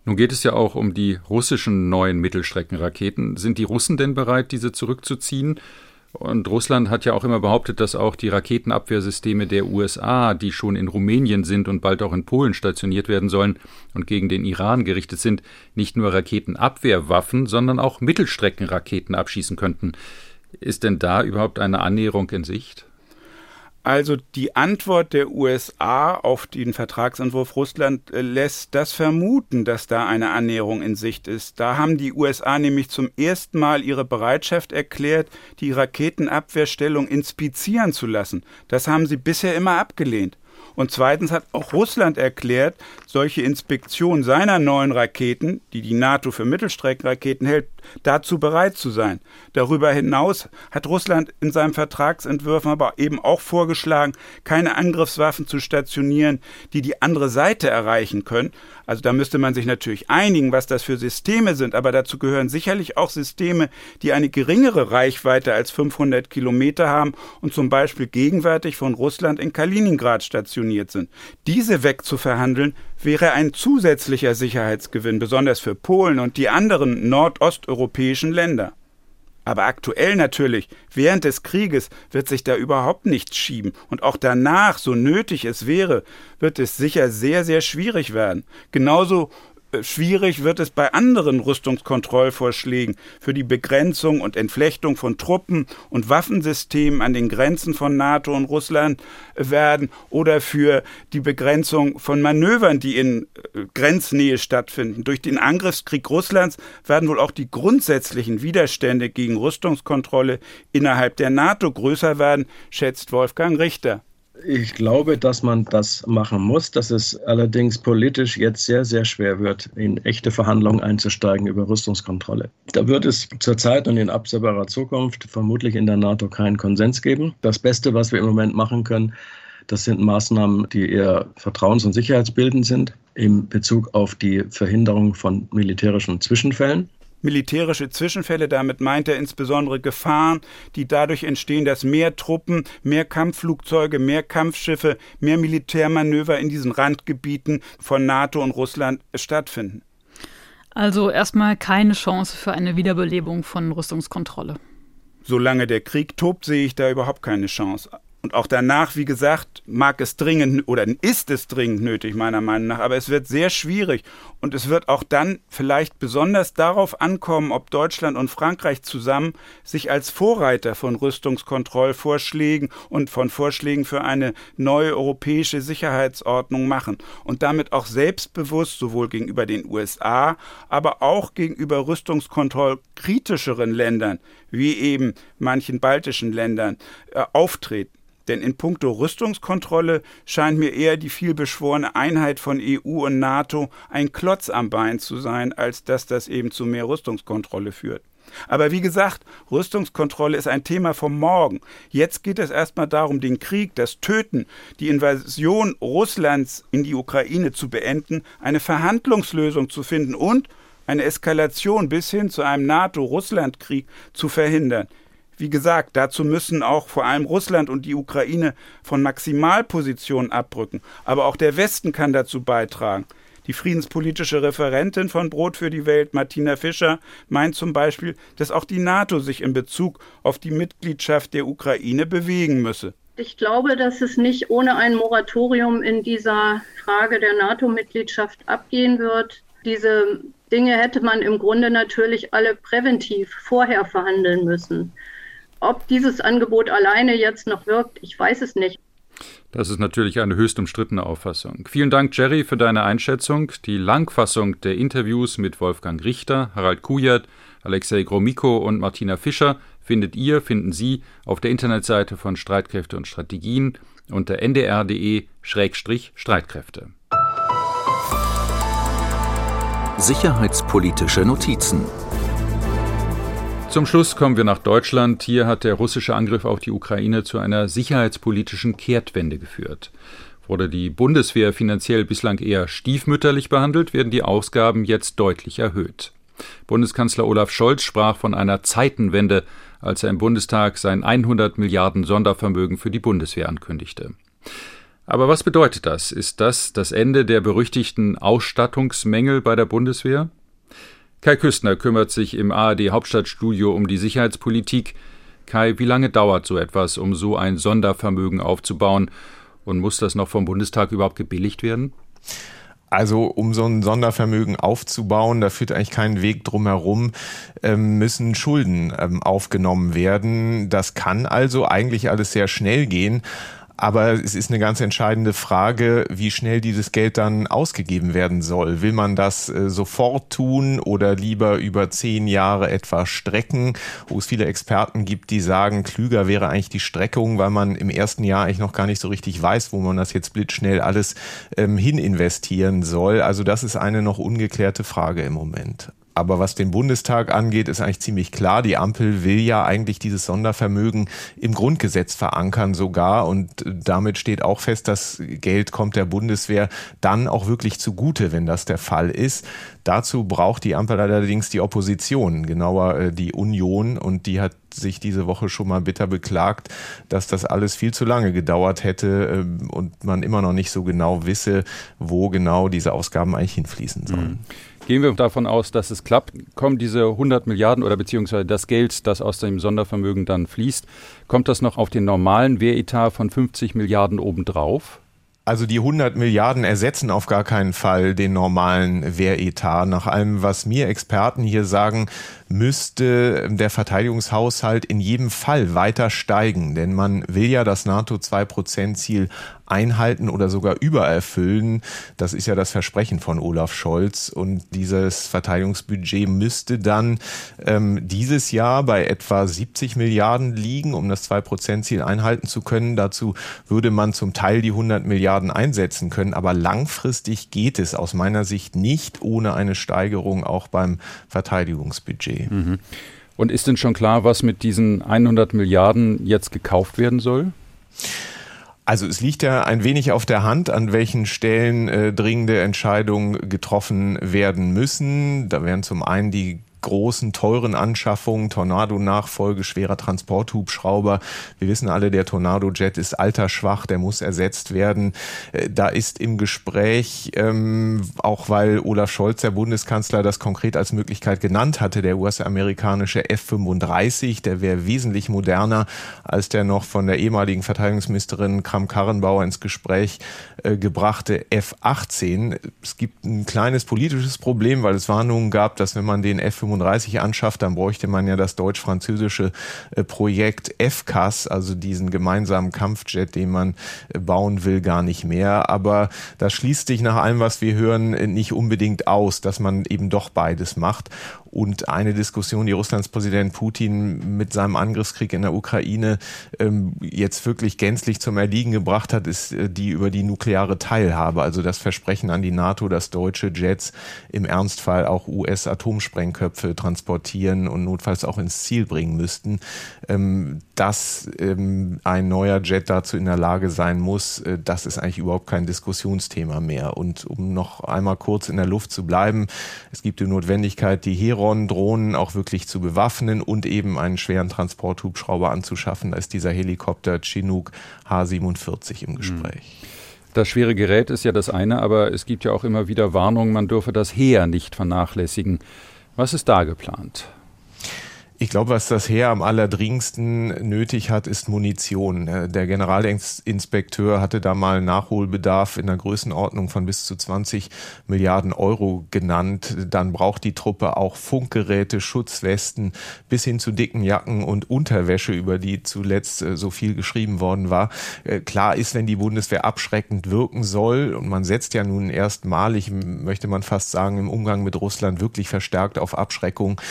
Nun geht es ja auch um die russischen neuen Mittelstreckenraketen. Sind die Russen denn bereit, diese zurückzuziehen? Und Russland hat ja auch immer behauptet, dass auch die Raketenabwehrsysteme der USA, die schon in Rumänien sind und bald auch in Polen stationiert werden sollen und gegen den Iran gerichtet sind, nicht nur Raketenabwehrwaffen, sondern auch Mittelstreckenraketen abschießen könnten. Ist denn da überhaupt eine Annäherung in Sicht? Also die Antwort der USA auf den Vertragsentwurf Russland äh, lässt das vermuten, dass da eine Annäherung in Sicht ist. Da haben die USA nämlich zum ersten Mal ihre Bereitschaft erklärt, die Raketenabwehrstellung inspizieren zu lassen. Das haben sie bisher immer abgelehnt. Und zweitens hat auch Russland erklärt, solche Inspektionen seiner neuen Raketen, die die NATO für Mittelstreckenraketen hält, dazu bereit zu sein. Darüber hinaus hat Russland in seinem Vertragsentwurf aber eben auch vorgeschlagen, keine Angriffswaffen zu stationieren, die die andere Seite erreichen können. Also da müsste man sich natürlich einigen, was das für Systeme sind, aber dazu gehören sicherlich auch Systeme, die eine geringere Reichweite als 500 Kilometer haben und zum Beispiel gegenwärtig von Russland in Kaliningrad stationiert sind. Diese wegzuverhandeln, wäre ein zusätzlicher Sicherheitsgewinn, besonders für Polen und die anderen nordosteuropäischen Länder. Aber aktuell natürlich, während des Krieges, wird sich da überhaupt nichts schieben. Und auch danach, so nötig es wäre, wird es sicher sehr, sehr schwierig werden. Genauso schwierig wird es bei anderen Rüstungskontrollvorschlägen für die Begrenzung und Entflechtung von Truppen und Waffensystemen an den Grenzen von NATO und Russland werden oder für die Begrenzung von Manövern, die in äh, Grenznähe stattfinden. Durch den Angriffskrieg Russlands werden wohl auch die grundsätzlichen Widerstände gegen Rüstungskontrolle innerhalb der NATO größer werden, schätzt Wolfgang Richter. Ich glaube, dass man das machen muss, dass es allerdings politisch jetzt sehr, sehr schwer wird, in echte Verhandlungen einzusteigen über Rüstungskontrolle. Da wird es zurzeit und in absehbarer Zukunft vermutlich in der NATO keinen Konsens geben. Das Beste, was wir im Moment machen können, das sind Maßnahmen, die eher vertrauens- und sicherheitsbildend sind in Bezug auf die Verhinderung von militärischen Zwischenfällen militärische Zwischenfälle. Damit meint er insbesondere Gefahren, die dadurch entstehen, dass mehr Truppen, mehr Kampfflugzeuge, mehr Kampfschiffe, mehr Militärmanöver in diesen Randgebieten von NATO und Russland stattfinden. Also erstmal keine Chance für eine Wiederbelebung von Rüstungskontrolle. Solange der Krieg tobt, sehe ich da überhaupt keine Chance. Und auch danach, wie gesagt, mag es dringend oder ist es dringend nötig, meiner Meinung nach. Aber es wird sehr schwierig. Und es wird auch dann vielleicht besonders darauf ankommen, ob Deutschland und Frankreich zusammen sich als Vorreiter von Rüstungskontrollvorschlägen und von Vorschlägen für eine neue europäische Sicherheitsordnung machen. Und damit auch selbstbewusst sowohl gegenüber den USA, aber auch gegenüber rüstungskontrollkritischeren Ländern, wie eben manchen baltischen Ländern, äh, auftreten. Denn in puncto Rüstungskontrolle scheint mir eher die vielbeschworene Einheit von EU und NATO ein Klotz am Bein zu sein, als dass das eben zu mehr Rüstungskontrolle führt. Aber wie gesagt, Rüstungskontrolle ist ein Thema vom Morgen. Jetzt geht es erstmal darum, den Krieg, das Töten, die Invasion Russlands in die Ukraine zu beenden, eine Verhandlungslösung zu finden und eine Eskalation bis hin zu einem NATO-Russland-Krieg zu verhindern. Wie gesagt, dazu müssen auch vor allem Russland und die Ukraine von Maximalpositionen abrücken. Aber auch der Westen kann dazu beitragen. Die friedenspolitische Referentin von Brot für die Welt, Martina Fischer, meint zum Beispiel, dass auch die NATO sich in Bezug auf die Mitgliedschaft der Ukraine bewegen müsse. Ich glaube, dass es nicht ohne ein Moratorium in dieser Frage der NATO-Mitgliedschaft abgehen wird. Diese Dinge hätte man im Grunde natürlich alle präventiv vorher verhandeln müssen. Ob dieses Angebot alleine jetzt noch wirkt, ich weiß es nicht. Das ist natürlich eine höchst umstrittene Auffassung. Vielen Dank, Jerry, für deine Einschätzung. Die Langfassung der Interviews mit Wolfgang Richter, Harald Kujat, Alexei Gromiko und Martina Fischer findet ihr, finden Sie auf der Internetseite von Streitkräfte und Strategien unter ndr.de-streitkräfte. Sicherheitspolitische Notizen zum Schluss kommen wir nach Deutschland. Hier hat der russische Angriff auf die Ukraine zu einer sicherheitspolitischen Kehrtwende geführt. Wurde die Bundeswehr finanziell bislang eher stiefmütterlich behandelt, werden die Ausgaben jetzt deutlich erhöht. Bundeskanzler Olaf Scholz sprach von einer Zeitenwende, als er im Bundestag sein 100 Milliarden Sondervermögen für die Bundeswehr ankündigte. Aber was bedeutet das? Ist das das Ende der berüchtigten Ausstattungsmängel bei der Bundeswehr? Kai Küstner kümmert sich im ARD Hauptstadtstudio um die Sicherheitspolitik. Kai, wie lange dauert so etwas, um so ein Sondervermögen aufzubauen? Und muss das noch vom Bundestag überhaupt gebilligt werden? Also um so ein Sondervermögen aufzubauen, da führt eigentlich kein Weg drum herum, ähm, müssen Schulden ähm, aufgenommen werden. Das kann also eigentlich alles sehr schnell gehen. Aber es ist eine ganz entscheidende Frage, wie schnell dieses Geld dann ausgegeben werden soll. Will man das äh, sofort tun oder lieber über zehn Jahre etwa strecken, wo es viele Experten gibt, die sagen, klüger wäre eigentlich die Streckung, weil man im ersten Jahr eigentlich noch gar nicht so richtig weiß, wo man das jetzt blitzschnell alles ähm, hin investieren soll. Also das ist eine noch ungeklärte Frage im Moment. Aber was den Bundestag angeht, ist eigentlich ziemlich klar. Die Ampel will ja eigentlich dieses Sondervermögen im Grundgesetz verankern sogar. Und damit steht auch fest, das Geld kommt der Bundeswehr dann auch wirklich zugute, wenn das der Fall ist. Dazu braucht die Ampel allerdings die Opposition, genauer äh, die Union. Und die hat sich diese Woche schon mal bitter beklagt, dass das alles viel zu lange gedauert hätte ähm, und man immer noch nicht so genau wisse, wo genau diese Ausgaben eigentlich hinfließen sollen. Mhm. Gehen wir davon aus, dass es klappt. Kommen diese 100 Milliarden oder beziehungsweise das Geld, das aus dem Sondervermögen dann fließt, kommt das noch auf den normalen Wehretat von 50 Milliarden obendrauf? Also die 100 Milliarden ersetzen auf gar keinen Fall den normalen Wehretat. Nach allem, was mir Experten hier sagen, müsste der Verteidigungshaushalt in jedem Fall weiter steigen. Denn man will ja das NATO-2-Prozent-Ziel einhalten oder sogar übererfüllen. Das ist ja das Versprechen von Olaf Scholz. Und dieses Verteidigungsbudget müsste dann ähm, dieses Jahr bei etwa 70 Milliarden liegen, um das 2-Prozent-Ziel einhalten zu können. Dazu würde man zum Teil die 100 Milliarden einsetzen können. Aber langfristig geht es aus meiner Sicht nicht ohne eine Steigerung auch beim Verteidigungsbudget. Mhm. Und ist denn schon klar, was mit diesen 100 Milliarden jetzt gekauft werden soll? Also es liegt ja ein wenig auf der Hand, an welchen Stellen äh, dringende Entscheidungen getroffen werden müssen. Da wären zum einen die großen, teuren Anschaffungen, Tornado-Nachfolge, schwerer Transporthubschrauber. Wir wissen alle, der Tornado-Jet ist altersschwach, der muss ersetzt werden. Äh, da ist im Gespräch, ähm, auch weil Olaf Scholz, der Bundeskanzler, das konkret als Möglichkeit genannt hatte, der US-amerikanische F-35, der wäre wesentlich moderner als der noch von der ehemaligen Verteidigungsministerin Kram-Karrenbauer ins Gespräch äh, gebrachte F-18. Es gibt ein kleines politisches Problem, weil es Warnungen gab, dass wenn man den F-35 35 anschafft, dann bräuchte man ja das deutsch-französische äh, Projekt FCAS, also diesen gemeinsamen Kampfjet, den man äh, bauen will, gar nicht mehr. Aber das schließt sich nach allem, was wir hören, nicht unbedingt aus, dass man eben doch beides macht. Und eine Diskussion, die Russlands Präsident Putin mit seinem Angriffskrieg in der Ukraine ähm, jetzt wirklich gänzlich zum Erliegen gebracht hat, ist äh, die über die nukleare Teilhabe. Also das Versprechen an die NATO, dass deutsche Jets im Ernstfall auch US-Atomsprengköpfe transportieren und notfalls auch ins Ziel bringen müssten. Ähm, dass ähm, ein neuer Jet dazu in der Lage sein muss, äh, das ist eigentlich überhaupt kein Diskussionsthema mehr. Und um noch einmal kurz in der Luft zu bleiben, es gibt die Notwendigkeit, die Heron Chiron-Drohnen auch wirklich zu bewaffnen und eben einen schweren Transporthubschrauber anzuschaffen. Da ist dieser Helikopter Chinook H-47 im Gespräch. Das schwere Gerät ist ja das eine, aber es gibt ja auch immer wieder Warnungen, man dürfe das Heer nicht vernachlässigen. Was ist da geplant? Ich glaube, was das Heer am allerdringendsten nötig hat, ist Munition. Äh, der Generalinspekteur hatte da mal Nachholbedarf in der Größenordnung von bis zu 20 Milliarden Euro genannt. Dann braucht die Truppe auch Funkgeräte, Schutzwesten bis hin zu dicken Jacken und Unterwäsche, über die zuletzt äh, so viel geschrieben worden war. Äh, klar ist, wenn die Bundeswehr abschreckend wirken soll, und man setzt ja nun erstmalig, möchte man fast sagen, im Umgang mit Russland wirklich verstärkt auf Abschreckung,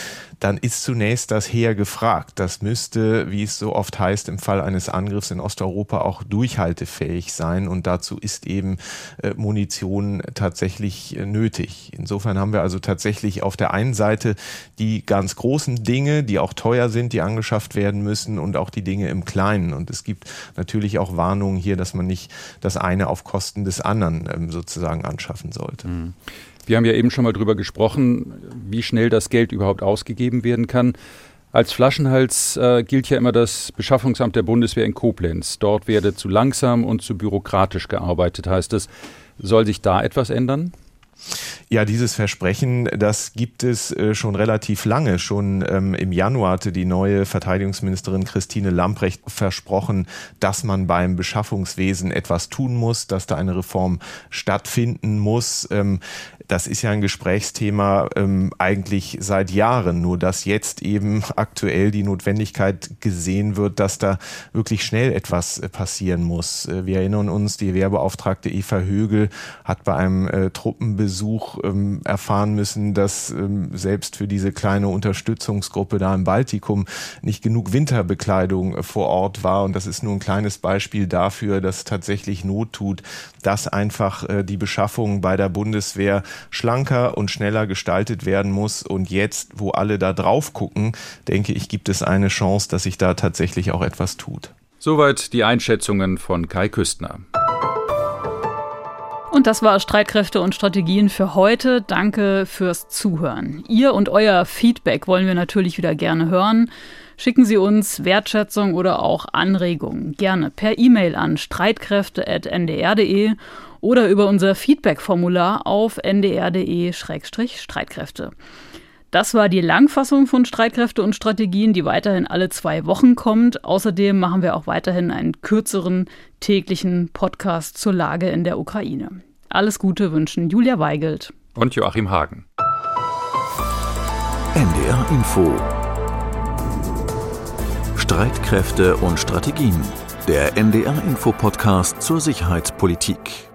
dann ist zunächst das Heer gefragt. Das müsste, wie es so oft heißt, im Fall eines Angriffs in Osteuropa auch durchhaltefähig sein. Und dazu ist eben äh, Munition tatsächlich äh, nötig. Insofern haben wir also tatsächlich auf der einen Seite die ganz großen Dinge, die auch teuer sind, die angeschafft werden müssen und auch die Dinge im Kleinen. Und es gibt natürlich auch Warnungen hier, dass man nicht das eine auf Kosten des anderen ähm, sozusagen anschaffen sollte. Mhm. Wir haben ja eben schon mal drüber gesprochen, wie schnell das Geld überhaupt ausgegeben werden kann. Als Flaschenhals äh, gilt ja immer das Beschaffungsamt der Bundeswehr in Koblenz. Dort werde zu langsam und zu bürokratisch gearbeitet, heißt es. Soll sich da etwas ändern? Ja, dieses Versprechen, das gibt es äh, schon relativ lange. Schon ähm, im Januar hatte die neue Verteidigungsministerin Christine Lamprecht versprochen, dass man beim Beschaffungswesen etwas tun muss, dass da eine Reform stattfinden muss. Ähm, das ist ja ein Gesprächsthema ähm, eigentlich seit Jahren, nur dass jetzt eben aktuell die Notwendigkeit gesehen wird, dass da wirklich schnell etwas äh, passieren muss. Äh, wir erinnern uns, die Wehrbeauftragte Eva Högel hat bei einem äh, Truppenbesuch ähm, erfahren müssen, dass ähm, selbst für diese kleine Unterstützungsgruppe da im Baltikum nicht genug Winterbekleidung äh, vor Ort war. Und das ist nur ein kleines Beispiel dafür, dass tatsächlich Not tut, dass einfach äh, die Beschaffung bei der Bundeswehr schlanker und schneller gestaltet werden muss. Und jetzt, wo alle da drauf gucken, denke ich, gibt es eine Chance, dass sich da tatsächlich auch etwas tut. Soweit die Einschätzungen von Kai Küstner. Und das war Streitkräfte und Strategien für heute. Danke fürs Zuhören. Ihr und euer Feedback wollen wir natürlich wieder gerne hören. Schicken Sie uns Wertschätzung oder auch Anregungen gerne per E-Mail an streitkräfte.ndr.de oder über unser Feedback-Formular auf ndr.de-streitkräfte. Das war die Langfassung von Streitkräfte und Strategien, die weiterhin alle zwei Wochen kommt. Außerdem machen wir auch weiterhin einen kürzeren täglichen Podcast zur Lage in der Ukraine. Alles Gute wünschen Julia Weigelt und Joachim Hagen. NDR Info Streitkräfte und Strategien Der NDR Info Podcast zur Sicherheitspolitik.